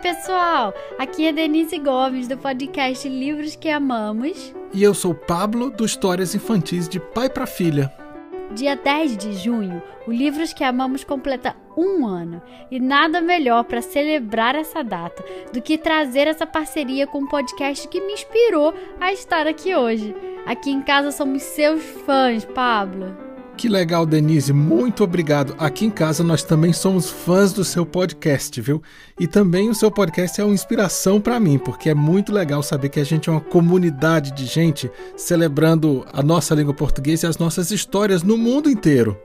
pessoal! Aqui é Denise Gomes do podcast Livros que Amamos. E eu sou Pablo do Histórias Infantis de Pai para Filha. Dia 10 de junho, o Livros que Amamos completa um ano. E nada melhor para celebrar essa data do que trazer essa parceria com o um podcast que me inspirou a estar aqui hoje. Aqui em casa somos seus fãs, Pablo. Que legal, Denise. Muito obrigado. Aqui em casa nós também somos fãs do seu podcast, viu? E também o seu podcast é uma inspiração para mim, porque é muito legal saber que a gente é uma comunidade de gente celebrando a nossa língua portuguesa e as nossas histórias no mundo inteiro.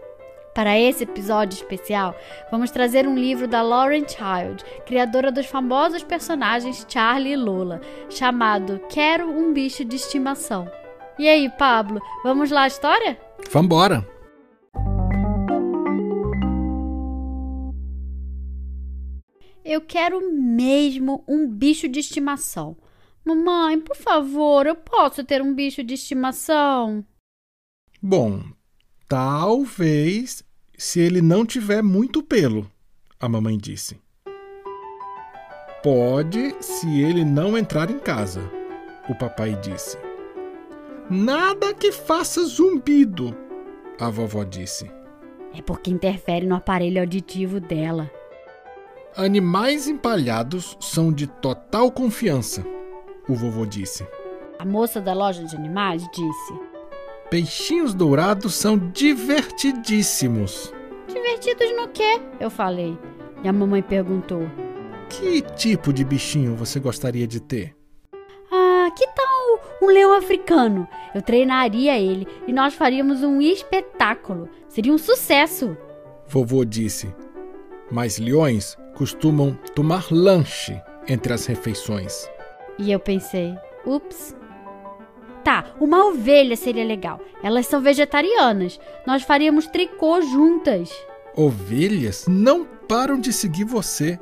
Para esse episódio especial, vamos trazer um livro da Lauren Child, criadora dos famosos personagens Charlie e Lola, chamado Quero um bicho de estimação. E aí, Pablo, vamos lá a história? Vambora! Eu quero mesmo um bicho de estimação. Mamãe, por favor, eu posso ter um bicho de estimação? Bom, talvez se ele não tiver muito pelo, a mamãe disse. Pode se ele não entrar em casa, o papai disse. Nada que faça zumbido, a vovó disse. É porque interfere no aparelho auditivo dela, Animais empalhados são de total confiança, o vovô disse. A moça da loja de animais disse: Peixinhos dourados são divertidíssimos. Divertidos no quê? Eu falei. E a mamãe perguntou: Que tipo de bichinho você gostaria de ter? Ah, que tal um leão africano? Eu treinaria ele e nós faríamos um espetáculo. Seria um sucesso. Vovô disse. Mas leões costumam tomar lanche entre as refeições. E eu pensei, ups. Tá, uma ovelha seria legal. Elas são vegetarianas. Nós faríamos tricô juntas. Ovelhas não param de seguir você.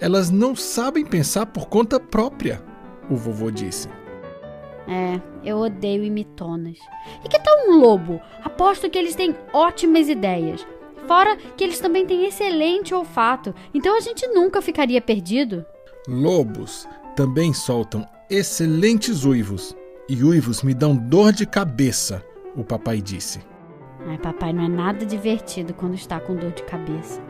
Elas não sabem pensar por conta própria, o vovô disse. É, eu odeio imitonas. E que tal um lobo? Aposto que eles têm ótimas ideias. Fora que eles também têm excelente olfato, então a gente nunca ficaria perdido. Lobos também soltam excelentes uivos. E uivos me dão dor de cabeça, o papai disse. Ai, papai não é nada divertido quando está com dor de cabeça.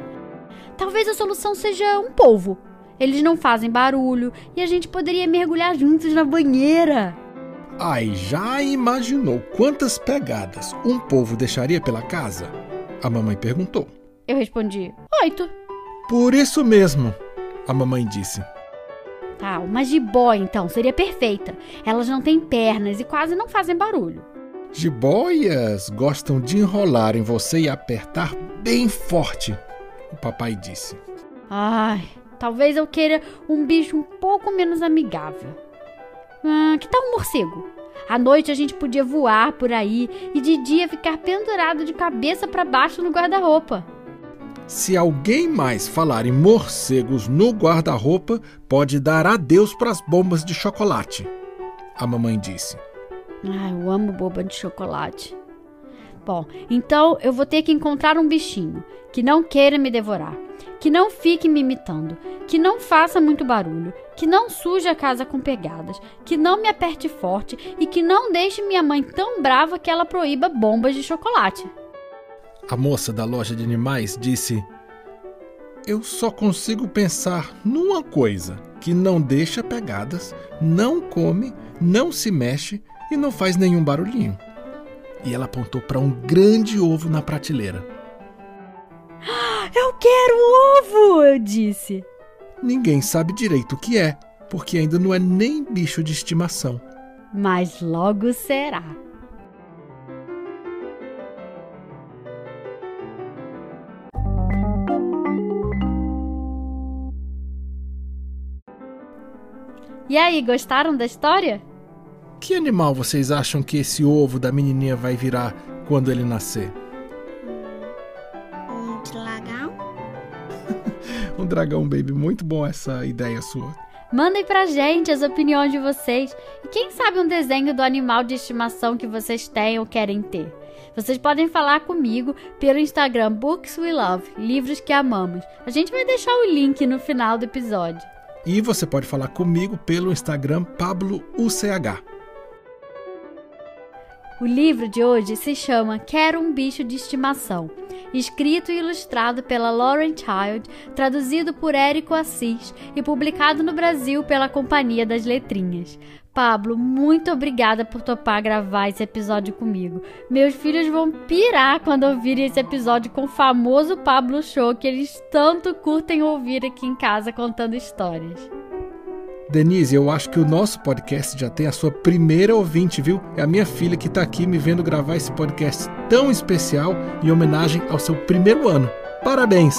Talvez a solução seja um polvo. Eles não fazem barulho e a gente poderia mergulhar juntos na banheira. Ai, já imaginou quantas pegadas um polvo deixaria pela casa? A mamãe perguntou. Eu respondi: Oito. Por isso mesmo, a mamãe disse. Tá, uma jiboia então seria perfeita. Elas não têm pernas e quase não fazem barulho. Jiboias gostam de enrolar em você e apertar bem forte, o papai disse. Ai, talvez eu queira um bicho um pouco menos amigável. Ah, que tal um morcego? À noite a gente podia voar por aí e de dia ficar pendurado de cabeça para baixo no guarda-roupa. Se alguém mais falar em morcegos no guarda-roupa, pode dar adeus para as bombas de chocolate. A mamãe disse. Ah, eu amo bomba de chocolate. Bom, então eu vou ter que encontrar um bichinho que não queira me devorar, que não fique me imitando, que não faça muito barulho, que não suje a casa com pegadas, que não me aperte forte e que não deixe minha mãe tão brava que ela proíba bombas de chocolate. A moça da loja de animais disse: Eu só consigo pensar numa coisa que não deixa pegadas, não come, não se mexe e não faz nenhum barulhinho e ela apontou para um grande ovo na prateleira. Eu quero ovo! Eu disse. Ninguém sabe direito o que é, porque ainda não é nem bicho de estimação. Mas logo será. E aí, gostaram da história? Que animal vocês acham que esse ovo da menininha vai virar quando ele nascer? Um dragão, baby. Muito bom essa ideia sua. Mandem pra gente as opiniões de vocês e quem sabe um desenho do animal de estimação que vocês têm ou querem ter. Vocês podem falar comigo pelo Instagram Books We Love, livros que amamos. A gente vai deixar o link no final do episódio. E você pode falar comigo pelo Instagram PabloUCH. O livro de hoje se chama Quero um Bicho de Estimação, escrito e ilustrado pela Lauren Child, traduzido por Érico Assis e publicado no Brasil pela Companhia das Letrinhas. Pablo, muito obrigada por topar gravar esse episódio comigo. Meus filhos vão pirar quando ouvirem esse episódio com o famoso Pablo Show que eles tanto curtem ouvir aqui em casa contando histórias. Denise, eu acho que o nosso podcast já tem a sua primeira ouvinte, viu? É a minha filha que está aqui me vendo gravar esse podcast tão especial em homenagem ao seu primeiro ano. Parabéns!